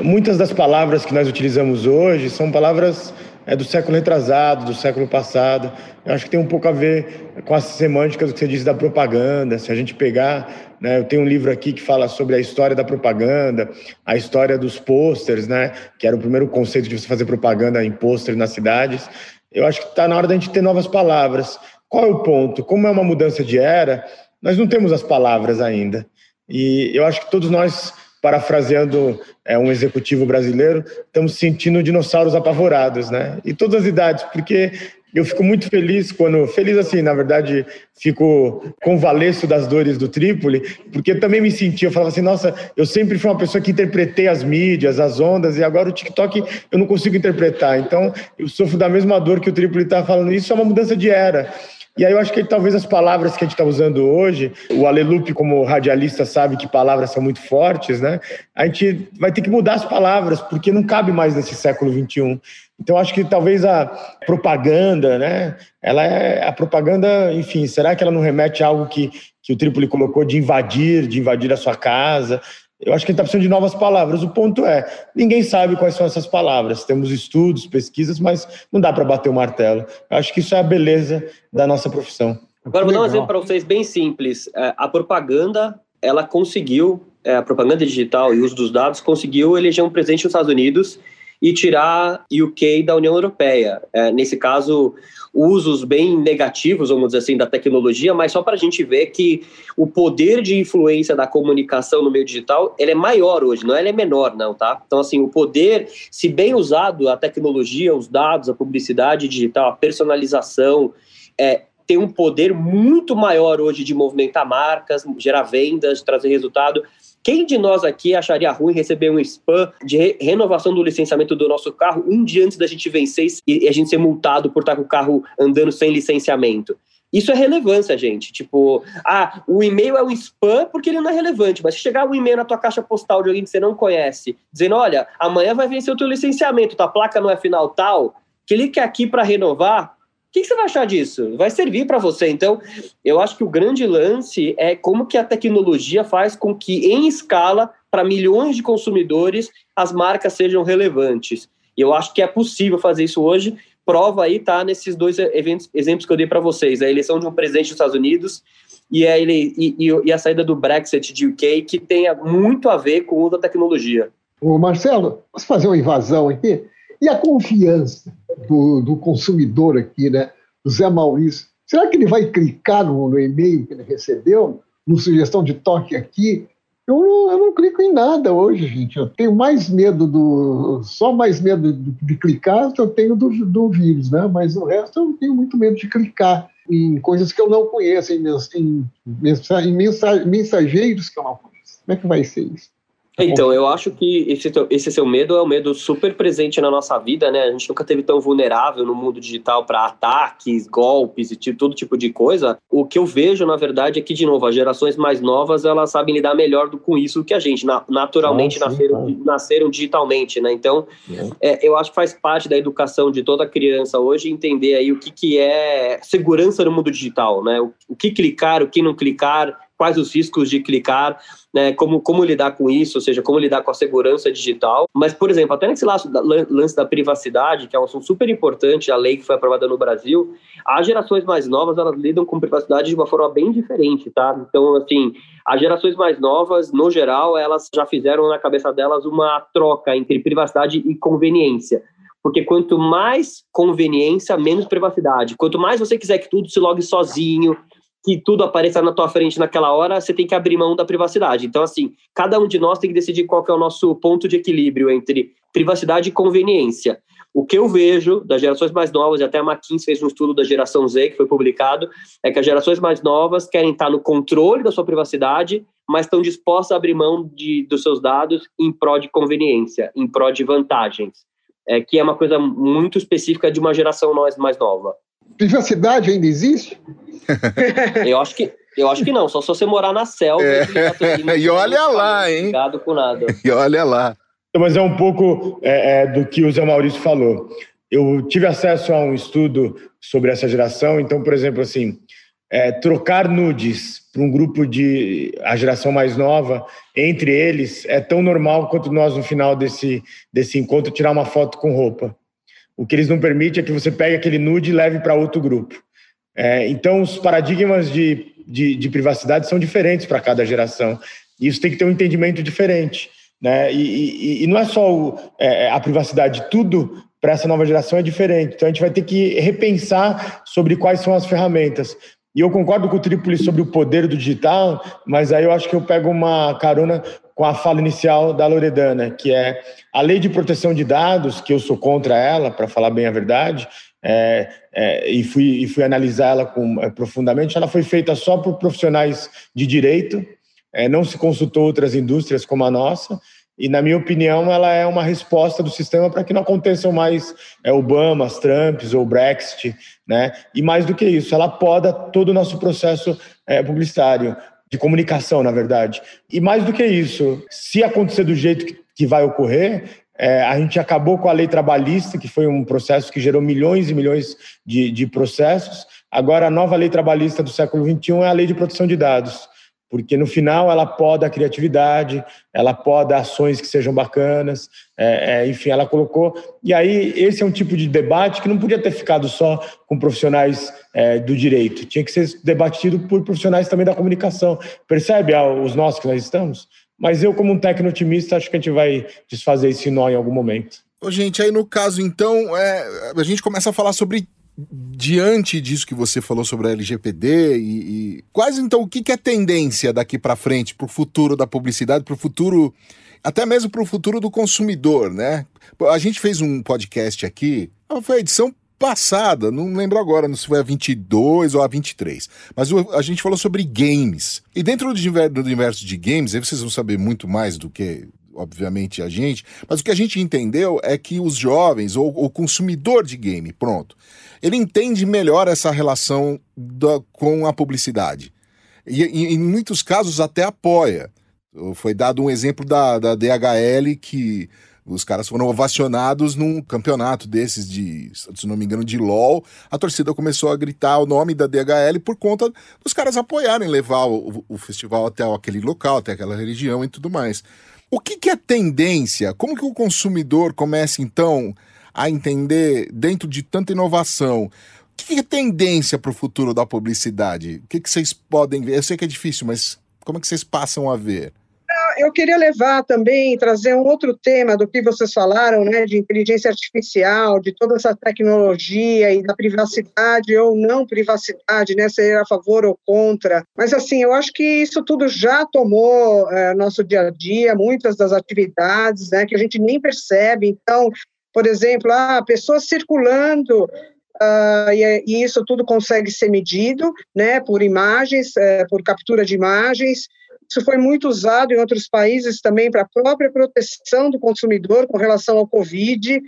muitas das palavras que nós utilizamos hoje são palavras é, do século retrasado, do século passado. Eu acho que tem um pouco a ver com as semânticas que você disse da propaganda. Se a gente pegar, né, eu tenho um livro aqui que fala sobre a história da propaganda, a história dos posters, né, que era o primeiro conceito de você fazer propaganda em pôster nas cidades. Eu acho que está na hora da gente ter novas palavras. Qual é o ponto? Como é uma mudança de era, nós não temos as palavras ainda. E eu acho que todos nós, parafraseando é, um executivo brasileiro, estamos sentindo dinossauros apavorados, né? E todas as idades, porque eu fico muito feliz quando, feliz assim, na verdade, fico convalesço das dores do Trípoli, porque também me senti, eu falava assim, nossa, eu sempre fui uma pessoa que interpretei as mídias, as ondas, e agora o TikTok eu não consigo interpretar. Então, eu sofro da mesma dor que o Trípoli está falando. Isso é uma mudança de era. E aí eu acho que talvez as palavras que a gente está usando hoje, o Alelupe, como radialista, sabe que palavras são muito fortes, né? A gente vai ter que mudar as palavras, porque não cabe mais nesse século XXI. Então, acho que talvez a propaganda, né? Ela é a propaganda, enfim, será que ela não remete a algo que, que o Trípoli colocou de invadir, de invadir a sua casa? Eu acho que a gente está precisando de novas palavras. O ponto é, ninguém sabe quais são essas palavras. Temos estudos, pesquisas, mas não dá para bater o martelo. Eu acho que isso é a beleza da nossa profissão. Agora, vou dar um exemplo para vocês bem simples. É, a propaganda, ela conseguiu, é, a propaganda digital e o uso dos dados, conseguiu eleger um presidente dos Estados Unidos e tirar UK da União Europeia. É, nesse caso, usos bem negativos, vamos dizer assim, da tecnologia, mas só para a gente ver que o poder de influência da comunicação no meio digital ele é maior hoje, não é, ele é menor, não, tá? Então, assim, o poder, se bem usado, a tecnologia, os dados, a publicidade digital, a personalização, é, tem um poder muito maior hoje de movimentar marcas, gerar vendas, trazer resultado quem de nós aqui acharia ruim receber um spam de re renovação do licenciamento do nosso carro um dia antes da gente vencer e a gente ser multado por estar com o carro andando sem licenciamento? Isso é relevância, gente. Tipo, ah, o e-mail é um spam porque ele não é relevante, mas se chegar um e-mail na tua caixa postal de alguém que você não conhece, dizendo, olha, amanhã vai vencer o teu licenciamento, tua placa não é final tal, clique aqui para renovar, que, que você vai achar disso? Vai servir para você. Então, eu acho que o grande lance é como que a tecnologia faz com que, em escala, para milhões de consumidores, as marcas sejam relevantes. E eu acho que é possível fazer isso hoje. Prova aí tá nesses dois eventos, exemplos que eu dei para vocês: a eleição de um presidente dos Estados Unidos e a, ele, e, e a saída do Brexit de UK, que tem muito a ver com o da tecnologia. Ô Marcelo, posso fazer uma invasão aqui? E a confiança do, do consumidor aqui, né? O Zé Maurício. Será que ele vai clicar no, no e-mail que ele recebeu, no sugestão de toque aqui? Eu não, eu não, clico em nada hoje, gente. Eu tenho mais medo do. Só mais medo de, de clicar eu tenho do, do vírus, né? Mas o resto eu tenho muito medo de clicar em coisas que eu não conheço, em, em, em mensageiros que eu não conheço. Como é que vai ser isso? Tá então, eu acho que esse, esse seu medo é um medo super presente na nossa vida, né? A gente nunca teve tão vulnerável no mundo digital para ataques, golpes e todo tipo de coisa. O que eu vejo, na verdade, é que, de novo, as gerações mais novas, elas sabem lidar melhor com isso do que a gente. Na, naturalmente, ah, sim, nasceram, tá. nasceram digitalmente, né? Então, é. É, eu acho que faz parte da educação de toda criança hoje entender aí o que, que é segurança no mundo digital, né? O, o que clicar, o que não clicar, quais os riscos de clicar, né, como, como lidar com isso, ou seja, como lidar com a segurança digital. Mas, por exemplo, até nesse lance da, lance da privacidade, que é um assunto super importante, a lei que foi aprovada no Brasil, as gerações mais novas, elas lidam com privacidade de uma forma bem diferente, tá? Então, assim, as gerações mais novas, no geral, elas já fizeram na cabeça delas uma troca entre privacidade e conveniência. Porque quanto mais conveniência, menos privacidade. Quanto mais você quiser que tudo se logue sozinho, que tudo apareça na tua frente naquela hora, você tem que abrir mão da privacidade. Então, assim, cada um de nós tem que decidir qual que é o nosso ponto de equilíbrio entre privacidade e conveniência. O que eu vejo das gerações mais novas, e até a McKinsey fez um estudo da geração Z, que foi publicado, é que as gerações mais novas querem estar no controle da sua privacidade, mas estão dispostas a abrir mão de, dos seus dados em prol de conveniência, em prol de vantagens, é, que é uma coisa muito específica de uma geração mais nova. Privacidade ainda existe? eu acho que eu acho que não, só se você morar na selva é. e olha lá, hein? Com nada. E olha lá. Mas é um pouco é, é, do que o Zé Maurício falou. Eu tive acesso a um estudo sobre essa geração, então, por exemplo, assim, é, trocar nudes para um grupo de a geração mais nova, entre eles, é tão normal quanto nós no final desse, desse encontro tirar uma foto com roupa. O que eles não permitem é que você pegue aquele nude e leve para outro grupo. É, então, os paradigmas de, de, de privacidade são diferentes para cada geração. E isso tem que ter um entendimento diferente. Né? E, e, e não é só o, é, a privacidade, tudo para essa nova geração é diferente. Então a gente vai ter que repensar sobre quais são as ferramentas. E eu concordo com o Trípoli sobre o poder do digital, mas aí eu acho que eu pego uma carona com a fala inicial da Loredana, que é a lei de proteção de dados, que eu sou contra ela, para falar bem a verdade, é, é, e, fui, e fui analisar ela é, profundamente, ela foi feita só por profissionais de direito, é, não se consultou outras indústrias como a nossa, e, na minha opinião, ela é uma resposta do sistema para que não aconteçam mais é, Obamas, Trumps ou Brexit. Né? E mais do que isso, ela poda todo o nosso processo é, publicitário, de comunicação, na verdade. E mais do que isso, se acontecer do jeito que, vai ocorrer, é, a gente acabou com a lei trabalhista, que foi um processo que gerou milhões e milhões de, de processos. Agora, a nova lei trabalhista do século XXI é a lei de proteção de dados porque no final ela poda a criatividade, ela poda ações que sejam bacanas, é, é, enfim, ela colocou. E aí, esse é um tipo de debate que não podia ter ficado só com profissionais é, do direito, tinha que ser debatido por profissionais também da comunicação. Percebe ah, os nós que nós estamos? Mas eu, como um técnico otimista, acho que a gente vai desfazer esse nó em algum momento. Ô, gente, aí no caso, então, é, a gente começa a falar sobre diante disso que você falou sobre a LGPD e, e quais então o que, que é tendência daqui para frente para o futuro da publicidade, para o futuro até mesmo para o futuro do consumidor, né? A gente fez um podcast aqui, foi a edição passada, não lembro agora se foi a 22 ou a 23, mas a gente falou sobre games. E dentro do universo de games, aí vocês vão saber muito mais do que obviamente a gente, mas o que a gente entendeu é que os jovens ou o consumidor de game, pronto, ele entende melhor essa relação da, com a publicidade. E, e, em muitos casos até apoia. Foi dado um exemplo da, da DHL que os caras foram ovacionados num campeonato desses de, se não me engano, de LOL. A torcida começou a gritar o nome da DHL por conta dos caras apoiarem levar o, o festival até aquele local, até aquela região e tudo mais. O que, que é tendência? Como que o consumidor começa, então, a entender, dentro de tanta inovação, o que é tendência para o futuro da publicidade? O que, que vocês podem ver? Eu sei que é difícil, mas como é que vocês passam a ver? Ah, eu queria levar também, trazer um outro tema do que vocês falaram, né, de inteligência artificial, de toda essa tecnologia e da privacidade ou não privacidade, né, ser a favor ou contra. Mas, assim, eu acho que isso tudo já tomou é, nosso dia a dia, muitas das atividades, né, que a gente nem percebe. Então, por exemplo, ah, pessoas circulando, uh, e, e, isso tudo consegue ser medido, né, por imagens, uh, por captura de imagens. Isso foi muito usado em outros países também para a própria proteção do consumidor com relação ao Covid,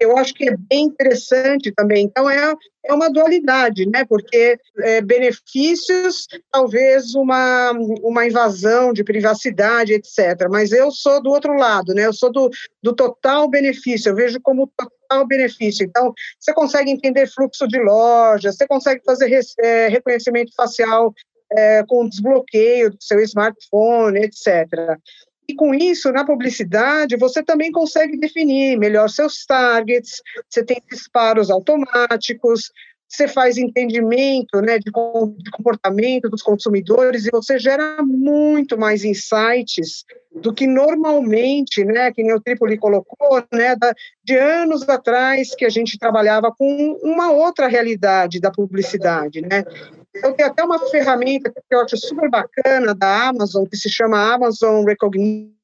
eu acho que é bem interessante também. Então, é, é uma dualidade, né? Porque é, benefícios, talvez uma, uma invasão de privacidade, etc. Mas eu sou do outro lado, né? Eu sou do, do total benefício, eu vejo como total benefício. Então, você consegue entender fluxo de loja, você consegue fazer é, reconhecimento facial é, com desbloqueio do seu smartphone, etc. E com isso, na publicidade, você também consegue definir melhor seus targets, você tem disparos automáticos, você faz entendimento né, de, comportamento dos consumidores e você gera muito mais insights do que normalmente, né, que o Tripoli colocou, né, de anos atrás que a gente trabalhava com uma outra realidade da publicidade, né. Eu tenho até uma ferramenta que eu acho super bacana da Amazon, que se chama Amazon Recognition,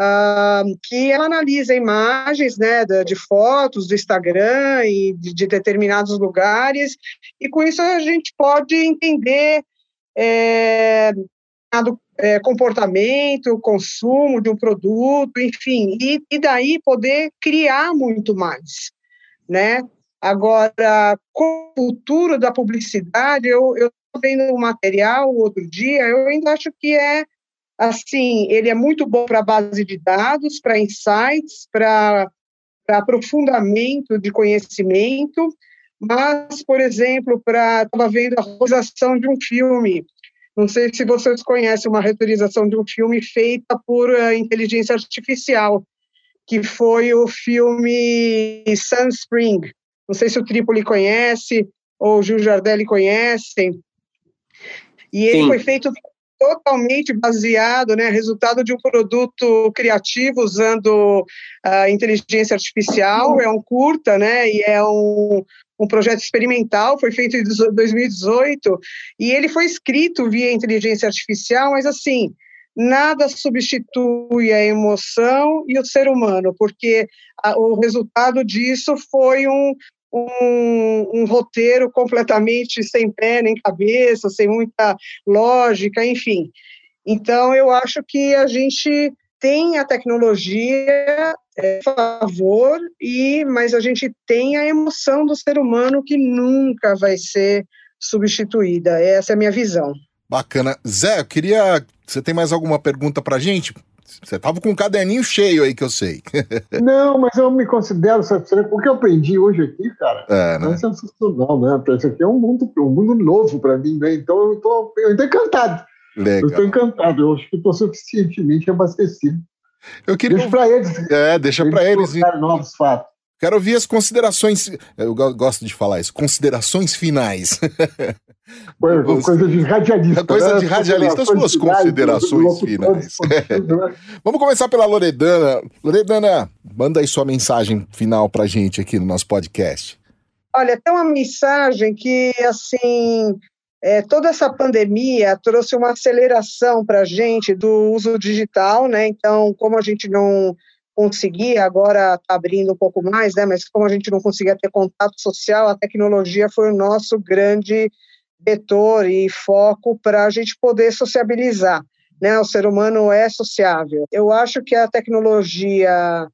Uh, que ela analisa imagens né, de, de, fotos do Instagram e de, de, determinados lugares, e com isso a gente pode entender é, é, comportamento, consumo de um produto, enfim, e, e daí poder criar muito mais, né? Agora, com o futuro da publicidade, eu estou vendo um material outro dia, eu ainda acho que é assim, ele é muito bom para base de dados, para insights, para aprofundamento de conhecimento, mas, por exemplo, para estava vendo a realização de um filme. Não sei se vocês conhecem uma realização de um filme feita por uh, inteligência artificial, que foi o filme Sunspring. Não sei se o Tripoli conhece ou o Gil Jardelli conhecem. E ele Sim. foi feito totalmente baseado, né, resultado de um produto criativo usando a inteligência artificial. É um curta, né, e é um, um projeto experimental, foi feito em 2018, e ele foi escrito via inteligência artificial, mas assim, nada substitui a emoção e o ser humano, porque a, o resultado disso foi um, um, um, roteiro completamente sem pé nem cabeça, sem muita lógica, enfim. Então, eu acho que a gente tem a tecnologia é, a favor, e, mas a gente tem a emoção do ser humano que nunca vai ser substituída. Essa é a minha visão. Bacana. Zé, eu queria. Você tem mais alguma pergunta para gente? Você tava com um caderninho cheio aí que eu sei. Não, mas eu me considero satisfeito. O que eu aprendi hoje aqui, cara, é, né? é sensacional, né? Isso aqui é um mundo, um mundo novo para mim, né? Então eu tô, eu tô encantado. Legal. Eu estou encantado. Eu acho que estou suficientemente abastecido. Eu queria... Deixa para eles. É, deixa para eles. Novos fatos. Quero ouvir as considerações. Eu gosto de falar isso. Considerações finais. Coisa, coisa de radialista. Coisa né? de radialista. As suas considerações finais. Né? Vamos começar pela Loredana. Loredana, manda aí sua mensagem final para gente aqui no nosso podcast. Olha, tem uma mensagem que, assim, é, toda essa pandemia trouxe uma aceleração para a gente do uso digital, né? Então, como a gente não conseguia, agora está abrindo um pouco mais, né? Mas como a gente não conseguia ter contato social, a tecnologia foi o nosso grande vetor e foco para a gente poder sociabilizar. Né? O ser humano é sociável. Eu acho que a tecnologia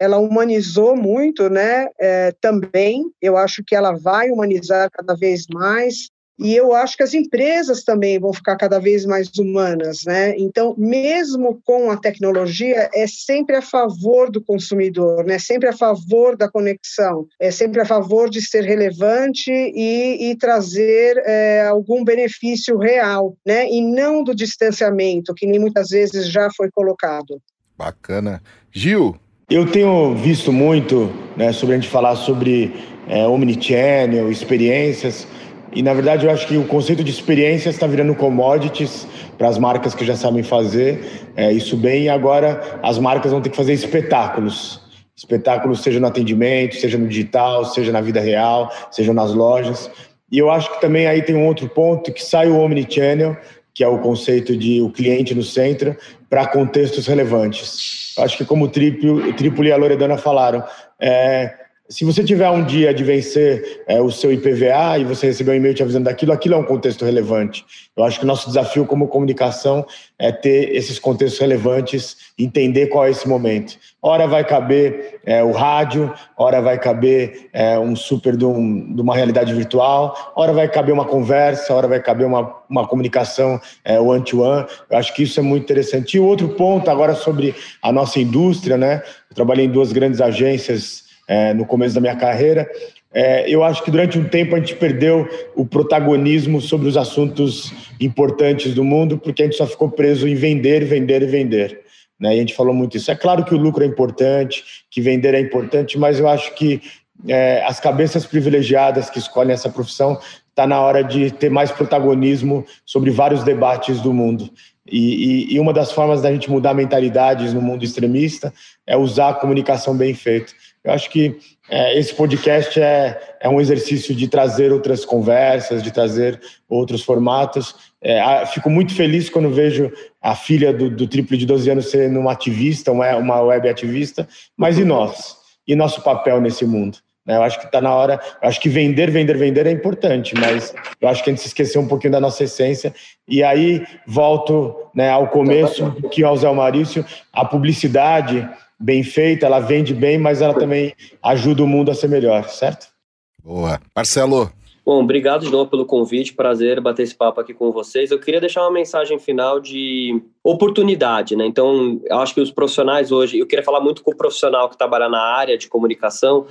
ela humanizou muito, né? É, também, eu acho que ela vai humanizar cada vez mais. E eu acho que as empresas também vão ficar cada vez mais humanas, né? Então, mesmo com a tecnologia, é sempre a favor do consumidor, né? Sempre a favor da conexão, é sempre a favor de ser relevante e, e trazer é, algum benefício real, né? E não do distanciamento, que nem muitas vezes já foi colocado. Bacana. Gil, eu tenho visto muito né, sobre a gente falar sobre é, omnichannel, experiências. E na verdade eu acho que o conceito de experiência está virando commodities para as marcas que já sabem fazer é, isso bem. E agora as marcas vão ter que fazer espetáculos. Espetáculos, seja no atendimento, seja no digital, seja na vida real, seja nas lojas. E eu acho que também aí tem um outro ponto que sai o omnichannel, que é o conceito de o cliente no centro, para contextos relevantes. Eu acho que como o Triplo, e a Loredana falaram, é, se você tiver um dia de vencer é, o seu IPVA e você receber um e-mail te avisando daquilo, aquilo é um contexto relevante. Eu acho que o nosso desafio como comunicação é ter esses contextos relevantes, entender qual é esse momento. Hora vai caber é, o rádio, hora vai caber é, um super de, um, de, uma realidade virtual, hora vai caber uma conversa, hora vai caber uma, uma comunicação é, one-to-one. -one. Eu acho que isso é muito interessante. E outro ponto agora sobre a nossa indústria, né? Eu trabalhei em duas grandes agências é, no começo da minha carreira. É, eu acho que durante um tempo a gente perdeu o protagonismo sobre os assuntos importantes do mundo, porque a gente só ficou preso em vender, vender e vender. Né? E a gente falou muito isso. É claro que o lucro é importante, que vender é importante, mas eu acho que é, as cabeças privilegiadas que escolhem essa profissão está na hora de ter mais protagonismo sobre vários debates do mundo. E, e, e, uma das formas da gente mudar mentalidades no mundo extremista é usar a comunicação bem feita. Eu acho que é, esse podcast é, é um exercício de trazer outras conversas, de trazer outros formatos. É, fico muito feliz quando vejo a filha do, do triplo de 12 anos sendo uma ativista, uma, uma web ativista, mas e nós? E nosso papel nesse mundo? Né, eu acho que está na hora. Eu acho que vender, vender, vender é importante, mas eu acho que a gente se esqueceu um pouquinho da nossa essência. E aí volto né, ao começo, que ao Zé Maurício, a publicidade bem feita, ela vende bem, mas ela também ajuda o mundo a ser melhor, certo? Boa. Marcelo. Bom, obrigado de novo pelo convite, prazer bater esse papo aqui com vocês. Eu queria deixar uma mensagem final de oportunidade, né? Então, eu acho que os profissionais hoje, eu queria falar muito com o profissional que trabalha na área de comunicação,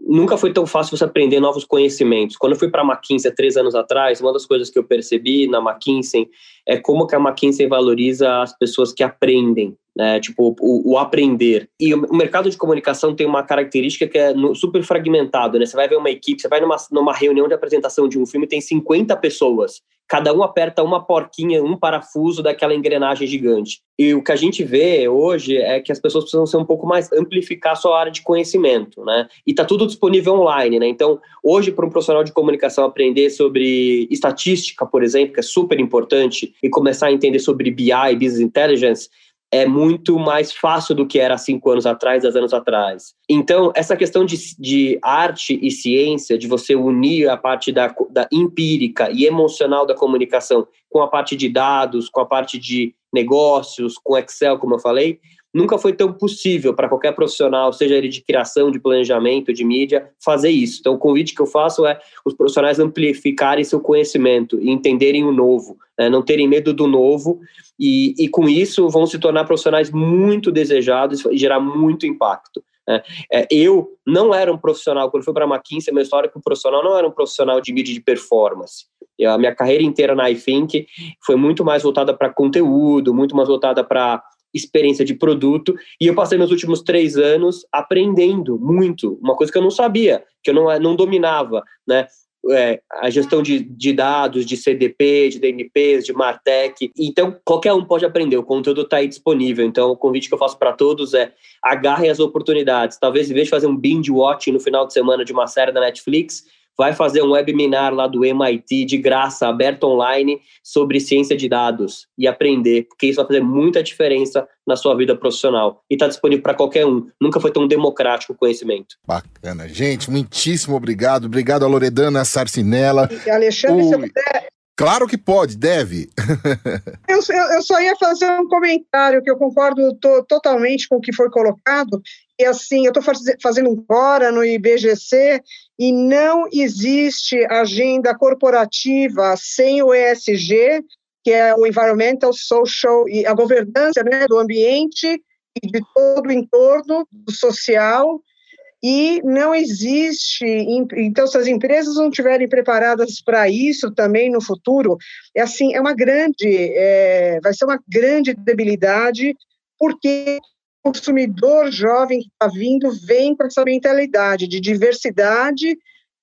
nunca foi tão fácil você aprender novos conhecimentos. Quando eu fui para a McKinsey há três anos atrás, uma das coisas que eu percebi na McKinsey é como que a McKinsey valoriza as pessoas que aprendem, né? Tipo, o, o, aprender. E o mercado de comunicação tem uma característica que é super fragmentado, né? Você vai ver uma equipe, você vai numa, numa reunião de apresentação de um filme, tem 50 pessoas. Cada um aperta uma porquinha, um parafuso daquela engrenagem gigante. E o que a gente vê hoje é que as pessoas precisam ser um pouco mais amplificar a sua área de conhecimento, né? E tá tudo disponível online, né? Então, hoje para um profissional de comunicação aprender sobre estatística, por exemplo, que é super importante, e começar a entender sobre BI, business intelligence, é muito mais fácil do que era cinco anos atrás, dez anos atrás. Então, essa questão de, de arte e ciência, de você unir a parte da, da empírica e emocional da comunicação com a parte de dados, com a parte de negócios, com Excel, como eu falei, nunca foi tão possível para qualquer profissional, seja ele de criação, de planejamento, de mídia, fazer isso. Então, o convite que eu faço é os profissionais amplificarem seu conhecimento e entenderem o novo, né? não terem medo do novo, e, e com isso vão se tornar profissionais muito desejados e gerar muito impacto. Né? É, eu não era um profissional, quando fui para a McKinsey, história com profissional não era um profissional de mídia de performance. Eu, a minha carreira inteira na iThink foi muito mais voltada para conteúdo, muito mais voltada para experiência de produto e eu passei meus últimos três anos aprendendo muito, uma coisa que eu não sabia, que eu não, não dominava, né? É, a gestão de, de dados, de CDP, de DNPs, de Martech. Então, qualquer um pode aprender, o conteúdo está aí disponível. Então, o convite que eu faço para todos é agarrem as oportunidades. Talvez, em vez de fazer um binge watching no final de semana de uma série da Netflix, vai fazer um webinar lá do MIT de graça, aberto online, sobre ciência de dados e aprender, porque isso vai fazer muita diferença na sua vida profissional. E está disponível para qualquer um. Nunca foi tão democrático o conhecimento. Bacana. Gente, muitíssimo obrigado. Obrigado a Loredana Sarcinella. E Alexandre, o... se eu puder Claro que pode, deve. eu, eu, só ia fazer um comentário que eu concordo to, totalmente com o que foi colocado. E assim, eu estou faz, fazendo um fora no IBGC e não existe agenda corporativa sem o ESG, que é o Environmental, Social e a governança né, do ambiente e de todo o entorno social e não existe. Então, se as empresas não estiverem preparadas para isso também no futuro, é assim, é uma grande, é, vai ser uma grande debilidade, porque o consumidor jovem que está vindo vem com essa mentalidade de diversidade,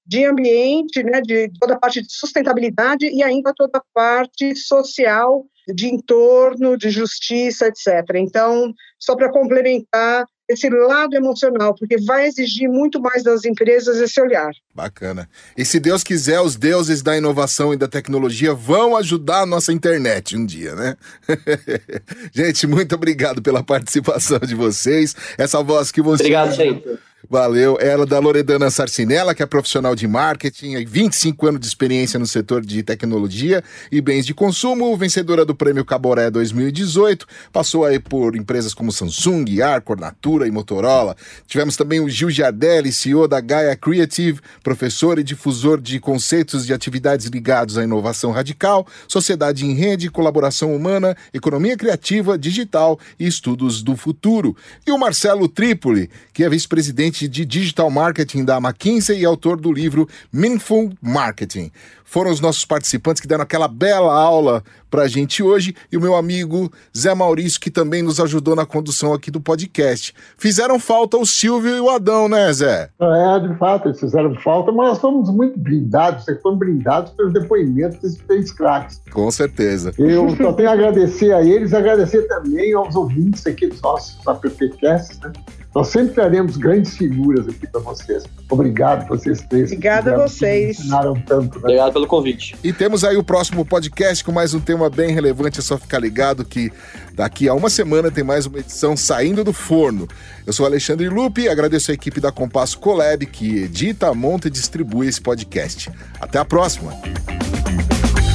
de ambiente, né, de toda a parte de sustentabilidade e ainda toda a parte social, de entorno, de justiça, etc. Então, só para complementar, esse lado emocional, porque vai exigir muito mais das empresas esse olhar. Bacana. E se Deus quiser, os deuses da inovação e da tecnologia vão ajudar a nossa internet um dia, né? gente, muito obrigado pela participação de vocês. Essa voz que você. Obrigado, gente. Valeu. Ela da Loredana Sarcinella, que é profissional de marketing, 25 anos de experiência no setor de tecnologia e bens de consumo, vencedora do Prêmio Caboré 2018. Passou aí por empresas como Samsung, Arcor, Natura e Motorola. Tivemos também o Gil Giardelli, CEO da Gaia Creative, professor e difusor de conceitos de atividades ligados à inovação radical, sociedade em rede, colaboração humana, economia criativa, digital e estudos do futuro. E o Marcelo Trípoli, que é vice-presidente gerente de digital marketing da McKinsey e autor do livro Meaningful Marketing. Foram os nossos participantes que deram aquela bela aula para a gente hoje e o meu amigo Zé Maurício, que também nos ajudou na condução aqui do podcast. Fizeram falta o Silvio e o Adão, né, Zé? É, de fato, eles fizeram falta, mas nós somos muito blindados, vocês foram blindados pelos depoimentos desses três craques. Com certeza. Eu só tenho a agradecer a eles, agradecer também aos ouvintes aqui dos nossos AppCasts, né? Nós sempre teremos grandes figuras aqui para vocês. Obrigado vocês três. Obrigada a vocês. Ensinaram tanto. Né? Obrigado pelo convite. E temos aí o próximo podcast com mais um tema bem relevante. É só ficar ligado que daqui a uma semana tem mais uma edição saindo do forno. Eu sou Alexandre Lupe e agradeço a equipe da Compasso Colab que edita, monta e distribui esse podcast. Até a próxima.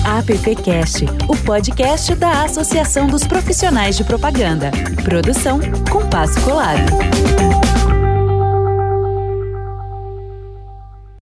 AppCast, o podcast da Associação dos Profissionais de Propaganda. Produção Compasso Colab.